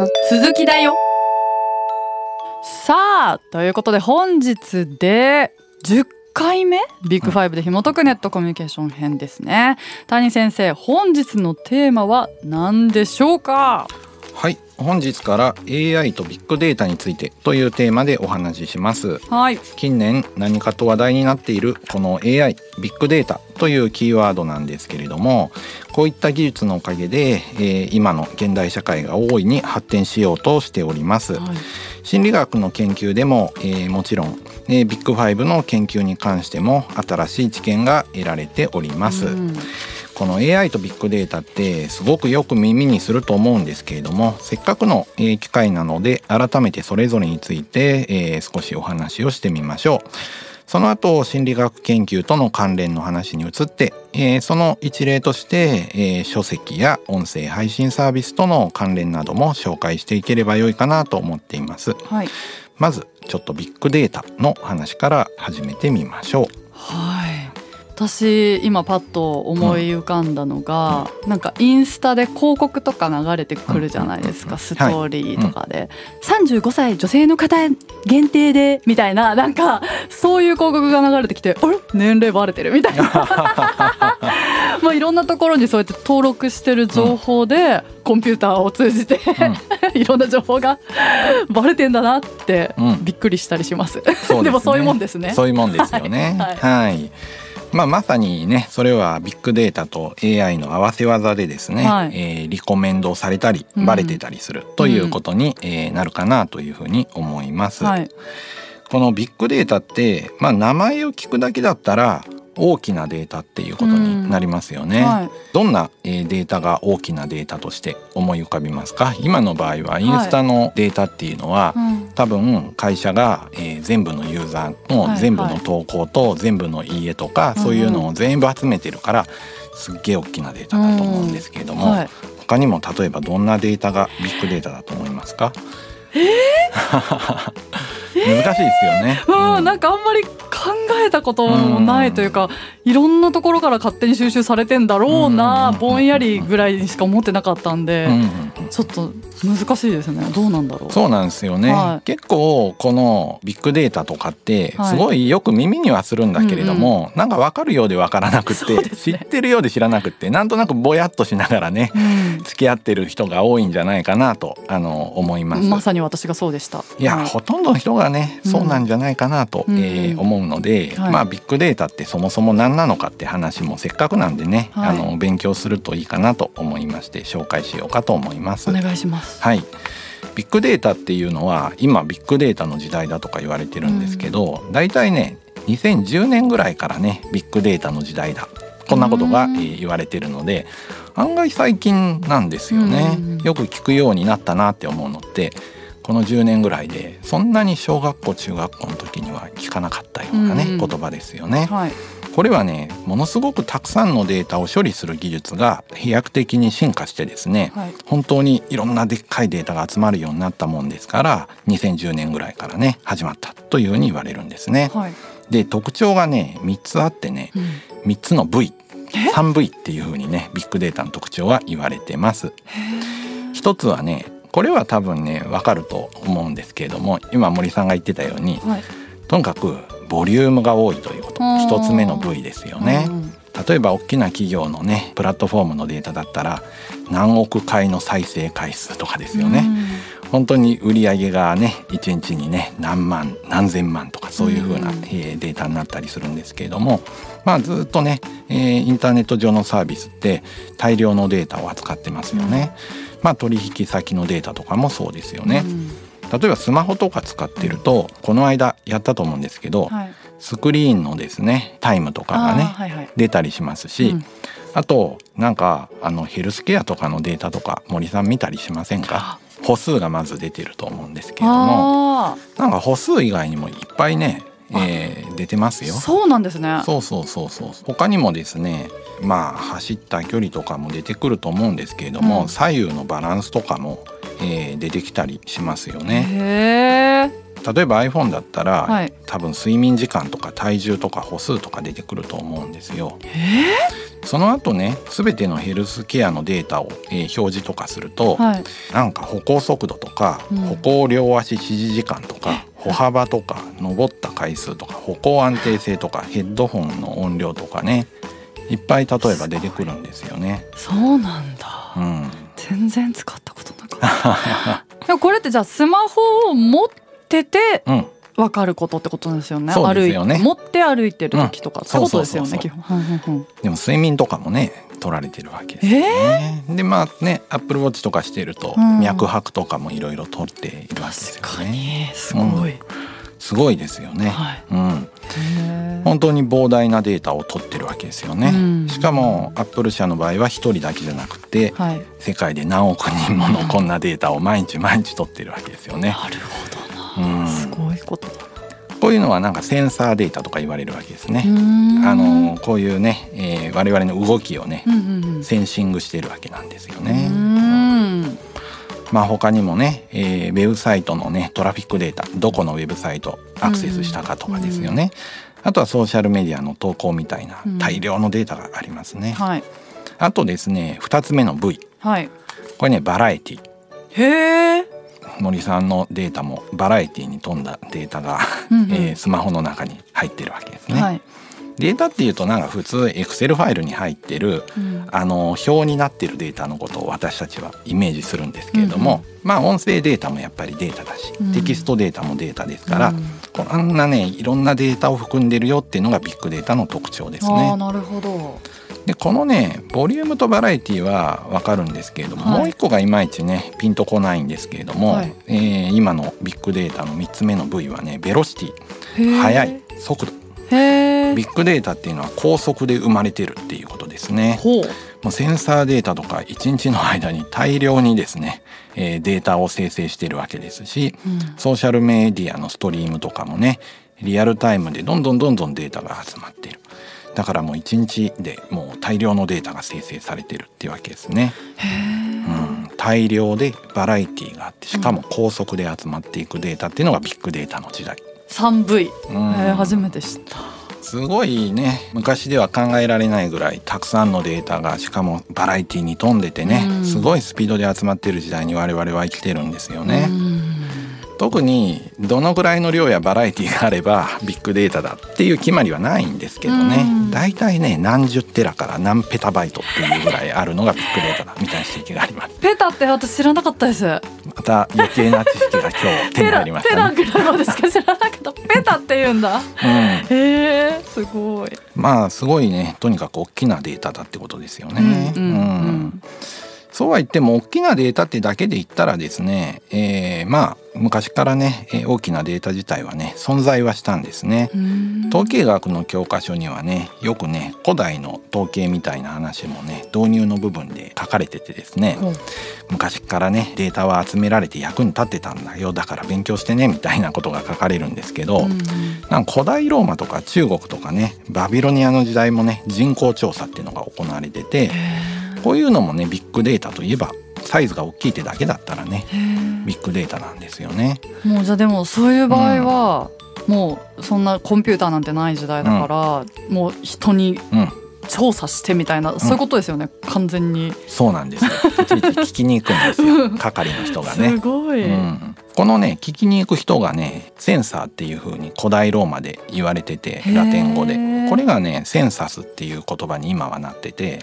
の続きだよ。さあということで本日で10回目？ビッグファイブで紐解くネットコミュニケーション編ですね。谷先生本日のテーマは何でしょうか？はい。本日から AI とビッグデータについてというテーマでお話しします。はい。近年何かと話題になっているこの AI ビッグデータというキーワードなんですけれどもこういった技術のおかげで、えー今の現代社会が大いに発展しようとしております、はい。心理学の研究でも、えーもちろん、えービッグファイブの研究に関しても新しい知見が得られております、うんこの AI とビッグデータってすごくよく耳にすると思うんですけれどもせっかくのえー機会なので改めてそれぞれについてえー少しお話をしてみましょう。その後心理学研究との関連の話に移って、えーその一例として、えー書籍や音声配信サービスとの関連なども紹介していければよいかなと思っています。はいまずちょっとビッグデータの話から始めてみましょう。はい私今パッと思い浮かんだのが、なんかインスタで広告とか流れてくるじゃないですか、うん。ストーリーとかで、35歳女性の方限定でみたいな なんかそういう広告が流れてきてあれ？年齢バレてるみたいな。まあいろんなところにそうやって登録してる情報で、コンピューターを通じて、いろんな情報がバレてんだなってうん。びっくりしたりします。そうですね。でもそういうもんですね。そういうもんですよね。はい。はい。まあまさにねそれはビッグデータと AI の合わせ技でですね、はい。えーリコメンドされたりうん。バレてたりするということに、えーなるかなというふうに思います。はい。このビッグデータってまあ名前を聞くだけだったら大きなデータっていうことになりますよね。はい。どんなえーデータが大きなデータとして思い浮かびますか？今の場合はインスタのデータっていうのは、うん。多分会社が、えー全部のユーザーのはい全部の投稿と全部のいいえとか、うんそういうのを全部集めてるからすっげえ大きなデータだと思うんですけれども、はい。他にも例えばどんなデータがビッグデータだと思いますか、難しいですよね。うん、なんかあんまり考えたこともないというか、いろんなところから勝手に収集されてんだろうな、うん。ぼんやりぐらいにしか思ってなかったんで、ちょっと難しいですね。どうなんだろう。そうなんですよね、はい。結構このビッグデータとかってはい。すごいよく耳にはするんだけれども、なんか分かるようで分からなくって、ね。知ってるようで知らなくってなんとなくぼやっとしながらねうん。付き合ってる人が多いんじゃないかなとあの思います。まさに私がそうでした。いや、はい。ほとんどの人がねうん。そうなんじゃないかなと、うん。えー思うので、はい。まあビッグデータってそもそも何なのかって話もせっかくなんでね、はい。あの勉強するといいかなと思いまして紹介しようかと思います。お願いしますはい。ビッグデータっていうのは今ビッグデータの時代だとか言われてるんですけど、だいたいね2010年ぐらいからねビッグデータの時代だ。こんなことが、言われてるので案外最近なんですよね、うん。よく聞くようになったなって思うのってこの10年ぐらいでそんなに小学校中学校の時には聞かなかったようなね、うん。言葉ですよね。はいこれはねものすごくたくさんのデータを処理する技術が飛躍的に進化してですね、はい。本当にいろんなでっかいデータが集まるようになったもんですから2010年ぐらいからね始まったというふうに言われるんですね。はい、で特徴がね3つあってねうん。3つの V3V っていうふうにねビッグデータの特徴は言われてます。一つはねこれは多分ねわかると思うんですけれども今森さんが言ってたようにはい。とにかくボリュームが多いということあー一つ目の V ですよね。うん例えば大きな企業のねプラットフォームのデータだったら何億回の再生回数とかですよね。本当に売り上げがね1日にね何万何千万とかそういう風な、うんえーデータになったりするんですけれどもまあずっとね、えーインターネット上のサービスって大量のデータを扱ってますよね。まあ取引先のデータとかもそうですよね。うん例えばスマホとか使ってるとこの間やったと思うんですけど、はい。スクリーンのですねタイムとかがね、はいはい。出たりしますし、うん。あとなんかあのヘルスケアとかのデータとか森さん見たりしませんか？歩数がまず出てると思うんですけれどもあなんか歩数以外にもいっぱいね、えー出てますよ。ーそうなんですね。そうそうそうそう。他にもですねまあ走った距離とかも出てくると思うんですけれども、うん。左右のバランスとかも、えー出てきたりしますよね。例えば iPhone だったら、はい。多分睡眠時間とか体重とか歩数とか出てくると思うんですよ。その後ね全てのヘルスケアのデータを、えー表示とかすると、はい。なんか歩行速度とか、うん。歩行両足支持時間とか歩幅とか登った回数とか歩行安定性とかヘッドホンの音量とかねいっぱい例えば出てくるんですよね。そうなんだ、うん、全然使ったこれってじゃあスマホを持っててうん、分かることってことですよね？よね。歩い持って歩いてる時とか、うん。そういうことですよねでも睡眠とかもね取られてるわけですよね。でまあねアップルウォッチとかしてると、うん。脈拍とかもいろいろ取っているわけですよ確かね。に。すごい、すごいですよね。はいうん、本当に膨大なデータを取ってるわけですよね。うんしかもアップル社の場合は一人だけじゃなくてはい世界で何億人ものこんなデータを毎日毎日取ってるわけですよね。なるほどな、うんすごいことだこういうのはなんかセンサーデータとか言われるわけですね。ああのこういうね、えー我々の動きをねうんうんうんセンシングしてるわけなんですようね。んまあ他にもね、えーウェブサイトのねトラフィックデータどこのウェブサイトアクセスしたかとかですよね。あとはソーシャルメディアの投稿みたいなうん。大量のデータがありますね。はい。あとですね2つ目の V はい。これねバラエティへえ、森さんのデータもバラエティに富んだデータが、うんうん。えースマホの中に入ってるわけですね。はい、データっていうとなんか普通エクセルファイルに入ってるうん。あの表になってるデータのことを私たちはイメージするんですけれども、まあ音声データもやっぱりデータだし、うん。テキストデータもデータですから、うん。こんなねいろんなデータを含んでるよっていうのがビッグデータの特徴ですね。なるほど。でこのねボリュームとバラエティはわかるんですけれども、はい。もう一個がいまいちねピンとこないんですけれども、はい。えー今のビッグデータの3つ目の V はねベロシティ速い速度ビッグデータっていうのは高速で生まれてるっていうことですね。もう。センサーデータとか1日の間に大量にですね、えーデータを生成しているわけですしうん。ソーシャルメディアのストリームとかもねリアルタイムでどんどんどんどんデータが集まっている。だからもう1日でもう大量のデータが生成されてるっていうわけですね、うん、大量でバラエティがあってしかも高速で集まっていくデータっていうのがビッグデータの時代、3V うん。へえ初めて知った。すごいね。昔では考えられないぐらいたくさんのデータがしかもバラエティに富んでてね、うん。すごいスピードで集まってる時代に我々は生きてるんですよね。うん特にどのぐらいの量やバラエティがあればビッグデータだっていう決まりはないんですけどね。うん。だいたいね何十テラから何ペタバイトっていうぐらいあるのがビッグデータだみたいな指摘があります。ペタって私知らなかったです。また余計な知識が今日手に入りましたね、ペラぐらいまでしか知らなかった。ペタって言うんだ。うん、へえすごい。まあすごいねとにかく大きなデータだってことですよね。うんうん。うんそうは言っても大きなデータってだけで言ったらですね、えーまあ昔からねえー大きなデータ自体はね存在はしたんですね。うん。統計学の教科書にはねよくね古代の統計みたいな話もね導入の部分で書かれててですねほう。昔からねデータは集められて役に立ってたんだよだから勉強してねみたいなことが書かれるんですけど、うんなんか古代ローマとか中国とかねバビロニアの時代もね人口調査っていうのが行われててこういうのもねビッグデータといえばサイズが大きいってだけだったらねビッグデータなんですよね。もうじゃあでもそういう場合は、もうそんなコンピューターなんてない時代だから、もう人にうん。調査してみたいな、そういうことですよね。完全に、そうなんですよ。聞きに行くんですよ。係の人がね。す。ごい、うん、このね聞きに行く人がねセンサーっていう風に古代ローマで言われててラテン語で。これがねセンサスっていう言葉に今はなってて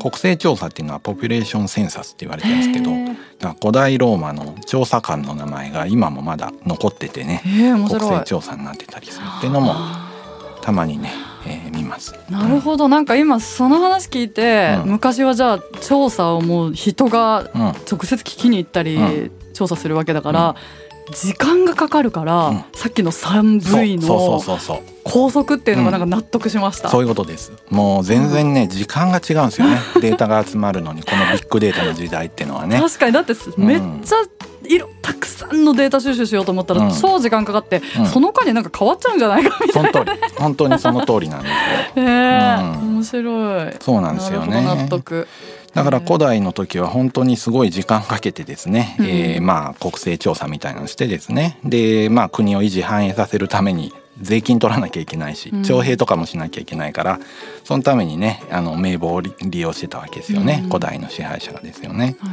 国勢調査っていうのはポピュレーションセンサスって言われてるんですけど古代ローマの調査官の名前が今もまだ残っててね。国勢調査になってたりするっていうのもたまにね、えー見ます。なるほど。なんか今その話聞いて、うん。昔はじゃあ調査をもう人がうん、直接聞きに行ったり、う調査するわけだから、時間がかかるから、うん。さっきのそう 3V そうの高速っていうのがなんか納得しました。そういうことです。もう全然ね時間が違うんですよね。データが集まるのにこのビッグデータの時代っていうのはね。確かに。だってめっちゃいろたくさんのデータ収集しようと思ったらうん。超時間かかって、うん。その間になんか変わっちゃうんじゃないかみたいその通り本当にその通りなんですよ。えうん。面白い。そうなんですよなるほど納ね得。だから古代の時は本当にすごい時間かけてですね、うん。えーまあ国勢調査みたいなのしてですね。でまあ国を維持繁栄させるために税金取らなきゃいけないしうん。徴兵とかもしなきゃいけないから、そのためにねあの名簿を利利用してたわけですよね、うん。古代の支配者がですよね。はい。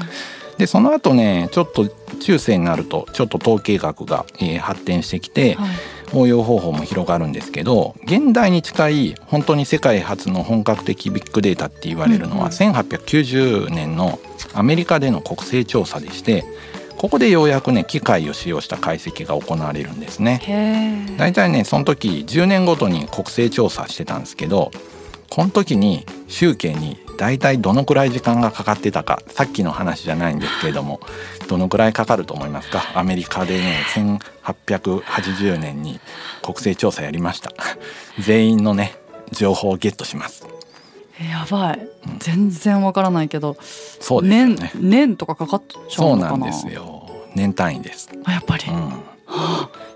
でその後ねちょっと中世になるとちょっと統計学が、えー発展してきて、はい。応用方法も広がるんですけど現代に近い本当に世界初の本格的ビッグデータって言われるのは、うんうん。1890年のアメリカでの国勢調査でしてここでようやくね機械を使用した解析が行われるんですね。大体ねその時10年ごとに国勢調査してたんですけどこの時に集計に大体どのくらい時間がかかってたかさっきの話じゃないんですけれどもどのくらいかかると思いますか？アメリカでね1880年に国勢調査やりました。全員のね情報をゲットします。えやばい。全然わからないけどそうですよ年ね。年とかかかっちゃそううのかな？なんですよ。年単位です、あやっぱり。う、ん、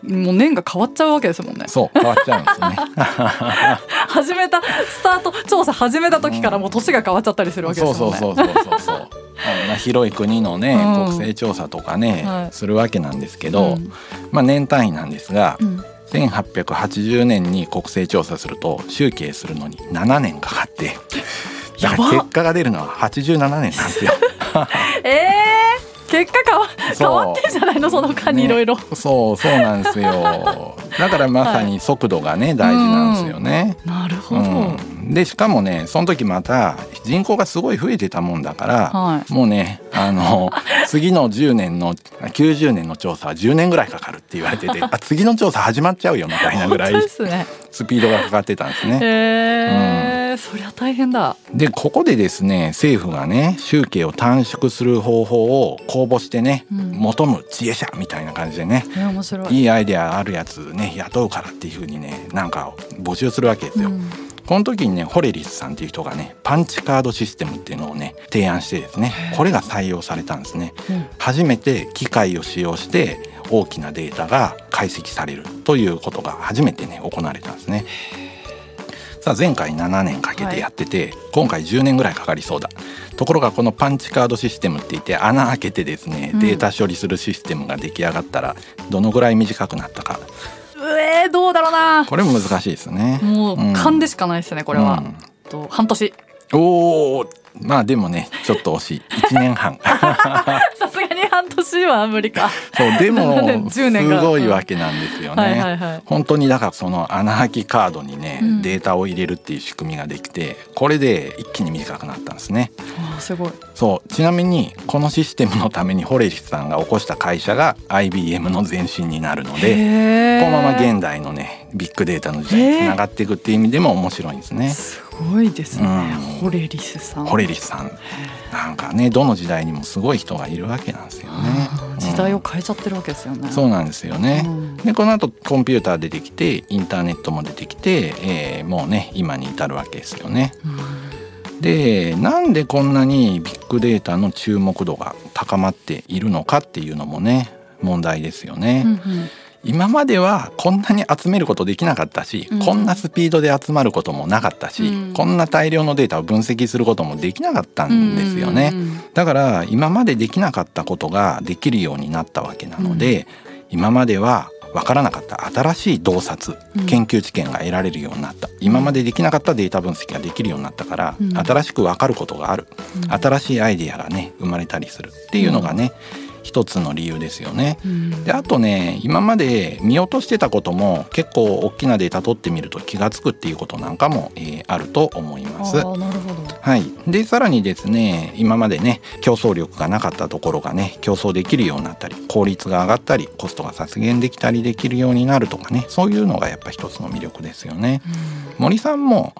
もう年が変わっちゃうわけですもんね。そう変わっちゃうんですね。始めたスタート調査始めた時からもう年が変わっちゃったりするわけですもんね。そうそうそうそうそう あんな広い国のね、うん。国勢調査とかね、はい。するわけなんですけど、うん。まあ年単位なんですが、うん。1880年に国勢調査すると集計するのに7年かかってだから結果が出るのは87年なんですよ。えー、結果変わそう。変わってんじゃないのその間にいろいろねそうそうなんですよ。だからまさに速度がね、大事なんですよね。なるほど、うん、でしかもねその時また人口がすごい増えてたもんだから、はい。もうねあの 次の10年の90年の調査は10年ぐらいかかるって言われてて あ次の調査始まっちゃうよみたいなぐらいスピードがかかってたんですね。へえ、そりゃ大変だ。でここでですね政府がね集計を短縮する方法を公募してね、うん。求む知恵者みたいな感じでねえ面白い。いいアイデアあるやつね雇うからっていうふうにねなんか募集するわけですよ。うん。この時にねホレリスさんっていう人がねパンチカードシステムっていうのをね提案してですねこれが採用されたんですね。うん。初めて機械を使用して大きなデータが解析されるということが初めてね行われたんですね。さあ前回7年かけてやってて、今回10年ぐらいかかりそうだ。ところがこのパンチカードシステムって言って穴開けてですねうん。データ処理するシステムが出来上がったらどのぐらい短くなったか。うえー、どうだろうな。これも難しいですね。もううん。勘でしかないですねこれは、うん。と半年。おおまあでもねちょっと惜しい。1年半。さすがに半年は無理か。そうでも10年が。すごいわけなんですよね。はいはいはい。本当にだからその穴開きカードにね、うん。データを入れるっていう仕組みができてこれで一気に短くなったんですね。すごい。そうちなみにこのシステムのためにホレリスさんが起こした会社が IBM の前身になるのでこのまま現代のねビッグデータの時代につながっていくっていう意味でも面白いんですね。すごいですね、うんホレリスさんホレリスさんなんかねどの時代にもすごい人がいるわけなんですよね。時代を変えちゃってるわけですよね、そうなんですよね。うんでこの後コンピューター出てきてインターネットも出てきて、えーもうね今に至るわけですよね。うんでなんでこんなにビッグデータの注目度が高まっているのかっていうのもね問題ですよね。うんうん今まではこんなに集めることできなかったし、うん。こんなスピードで集まることもなかったし、うん。こんな大量のデータを分析することもできなかったんですよね。うん。うんうんだから今までできなかったことができるようになったわけなので、今までは分からなかった新しい洞察うん。研究知見が得られるようになった、今までできなかったデータ分析ができるようになったから、うん。新しく分かることがある、うん。新しいアイデアがね生まれたりするっていうのがね、一つの理由ですよね。うんであとね今まで見落としてたことも結構大きなデータ取ってみると気が付くっていうことなんかも、えーあると思います。はい、でさらにですね今までね競争力がなかったところがね競争できるようになったり効率が上がったりコストが削減できたりできるようになるとかねそういうのがやっぱ一つの魅力ですよね。森さんも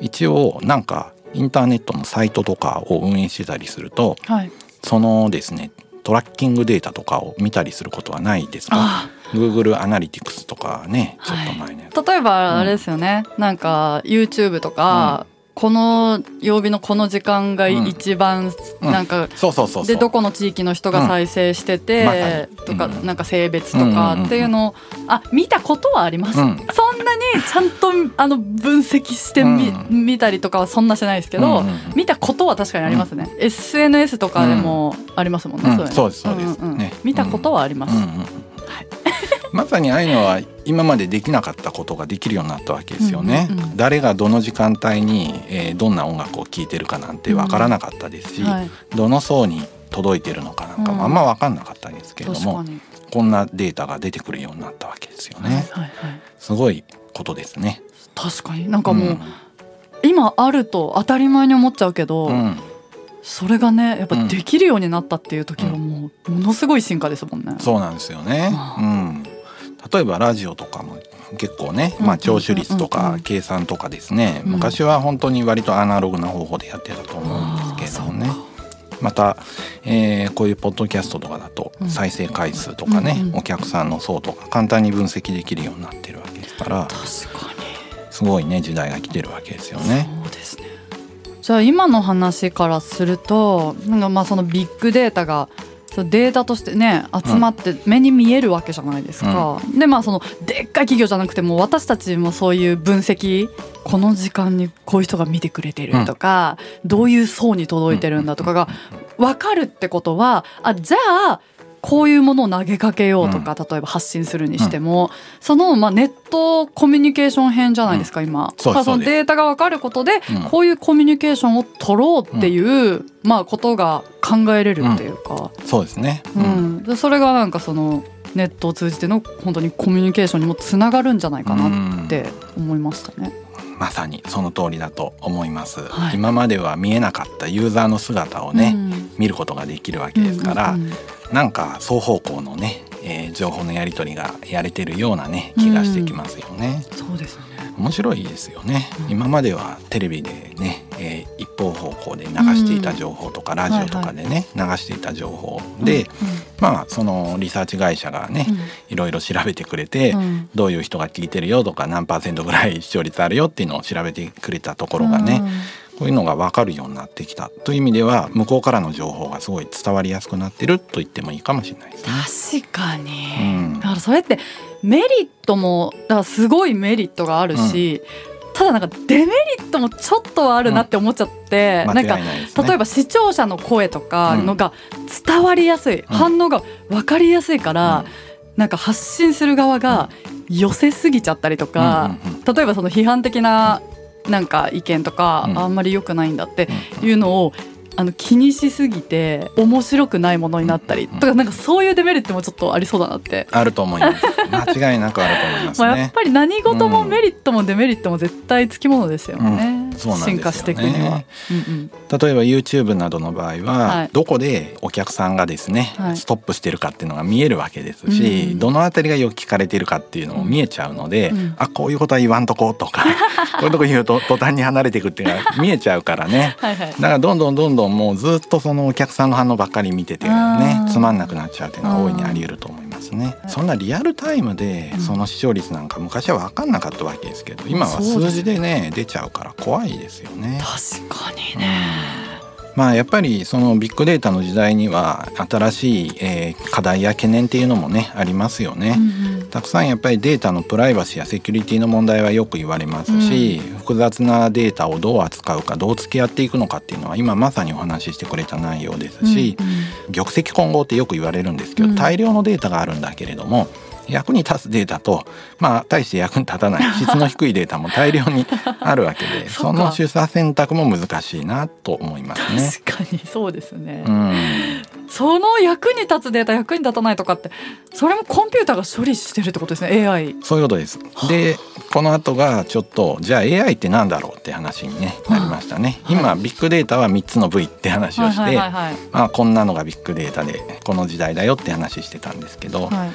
一応なんかインターネットのサイトとかを運営してたりするとはいそのですねトラッキングデータとかを見たりすることはないですか？あ。Google アナリティクスとかねちょっと前のやつ、例えばあれですよね、なんか YouTube とか、この曜日のこの時間が一番うん。なんか、そうそうそうそう。でどこの地域の人が再生してて、とか、うん。なんか性別とかっていうのを、あ見たことはあります、うん。そんなにちゃんとあの分析してみ、う見たりとかはそんなしてないですけど、うん見たことは確かにありますね、SNS とかでもありますもんね、そうですそうです。ん見たことはあります、うんうんまさにああいうのは今までできなかったことができるようになったわけですよね。うんうんうん。誰がどの時間帯に、えーどんな音楽を聴いてるかなんてわからなかったですし、はい、どの層に届いてるのかなんかもあんま分かんなかったですけれども、確かに、こんなデータが出てくるようになったわけですよね。はいはいはい、すごいことですね。確かに。なんかもう、今あると当たり前に思っちゃうけど、うん、うんそれがねやっぱできるようになったっていう時はもうものすごい進化ですもんね。そうなんですよね。あ。うん、例えばラジオとかも結構ね、うんまあ聴取率とか計算とかですね、うん。昔は本当に割とアナログな方法でやってたと思うんですけれどもね。また、えーこういうポッドキャストとかだとうん。再生回数とかね、お客さんの層とか簡単に分析できるようになってるわけですからすごいね時代が来てるわけですよね。そうですね。じゃあ今の話からするとなんかまあそのビッグデータがそのデータとしてね集まって目に見えるわけじゃないですか。でまあそのでっかい企業じゃなくても私たちもそういう分析この時間にこういう人が見てくれてるとか、どういう層に届いてるんだとかが分かるってことはあじゃあこういうものを投げかけようとか、例えば発信するにしても、その、まあ、ネットコミュニケーション編じゃないですか、今。そのデータが分かることで、うん。こういうコミュニケーションを取ろうっていう、まあ、ことが考えれるっていうか、そうですね、ううん。それがなんかそのネットを通じての本当にコミュニケーションにもつながるんじゃないかなって思いましたね。まさにその通りだと思います、はい。今までは見えなかったユーザーの姿をね、うん。見ることができるわけですから、うんうんうんなんか双方向のね、えー情報のやり取りがやれてるようなね気がしてきますよね。そうですね。面白いですよね、うん。今まではテレビでね、えー一方方向で流していた情報とか、ラジオとかでね、流していた情報で、まあそのリサーチ会社がね、いろいろ調べてくれて、うん。うんどういう人が聞いてるよとか何パーセントぐらい視聴率あるよっていうのを調べてくれたところがね、こういうのが分かるようになってきたという意味では向こうからの情報がすごい伝わりやすくなってると言ってもいいかもしれないですね。確かに、うん。だからそれってメリットもだからすごいメリットがあるし、ただなんかデメリットもちょっとはあるなって思っちゃって、間違なんか。例えば視聴者の声とかのが伝わりやすい、反応が分かりやすいから、なんか発信する側が寄せすぎちゃったりとか、うんうんうん。例えばその批判的ななんか意見とか、うんあんまり良くないんだってうんいうのをあの気にしすぎて面白くないものになったりとかなんかそういうデメリットもちょっとありそうだなって。あると思います。間違いなくあると思いますまあ、やっね。ぱり何事もメリットもデメリットも絶対つきものですよね、うん進化していくには。うんうん例えば YouTube などの場合は、はい。どこでお客さんがですね、はい。ストップしてるかっていうのが見えるわけですし、うんどのあたりがよく聞かれてるかっていうのも見えちゃうので、うんあこういうことは言わんとこうとか こういうとこ言うと途端に離れていくっていうのが見えちゃうからね。だからどんどんどんどんもうずっとそのお客さんの反応ばっかり見ててねつまんなくなっちゃうっていうのは大いにあり得ると思いますね。そんなリアルタイムでうんその視聴率なんか昔は分かんなかったわけですけど今は数字でね出ちゃうから怖いですよね。確かにね。まあやっぱりそのビッグデータの時代には新しい、えー課題や懸念っていうのもねありますよね。うんうん。たくさんやっぱりデータのプライバシーやセキュリティの問題はよく言われますし、複雑なデータをどう扱うかどう付き合っていくのかっていうのは今まさにお話ししてくれた内容ですし、うんうん。玉石混合ってよく言われるんですけど、うん。大量のデータがあるんだけれども役に立つデータとまあ大して役に立たない。質の低いデータも大量にあるわけで その取捨選択も難しいなと思いますね。確かにそうですね、うん。その役に立つデータ役に立たないとかってそれもコンピューターが処理してるってことですね AI そういうことです。でこの後がちょっとじゃあ AI ってなんだろうって話に、ね、なりましたね。はい。今ビッグデータは3つの部位って話をして、こんなのがビッグデータでこの時代だよって話してたんですけど、はい、はい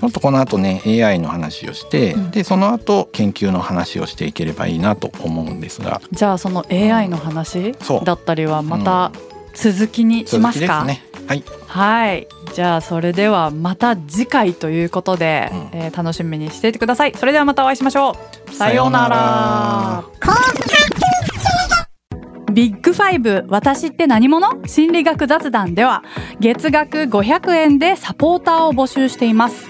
ちょっとこの後ね AI の話をして、うん。でその後研究の話をしていければいいなと思うんですが。じゃあその AI の話そう。だったりはまた続きにしますか、続きですね。はい、はい。じゃあそれではまた次回ということで、うん。えー楽しみにしていてください。それではまたお会いしましょう。さようなら。ビッグファイブ私って何者？心理学雑談では月額500円でサポーターを募集しています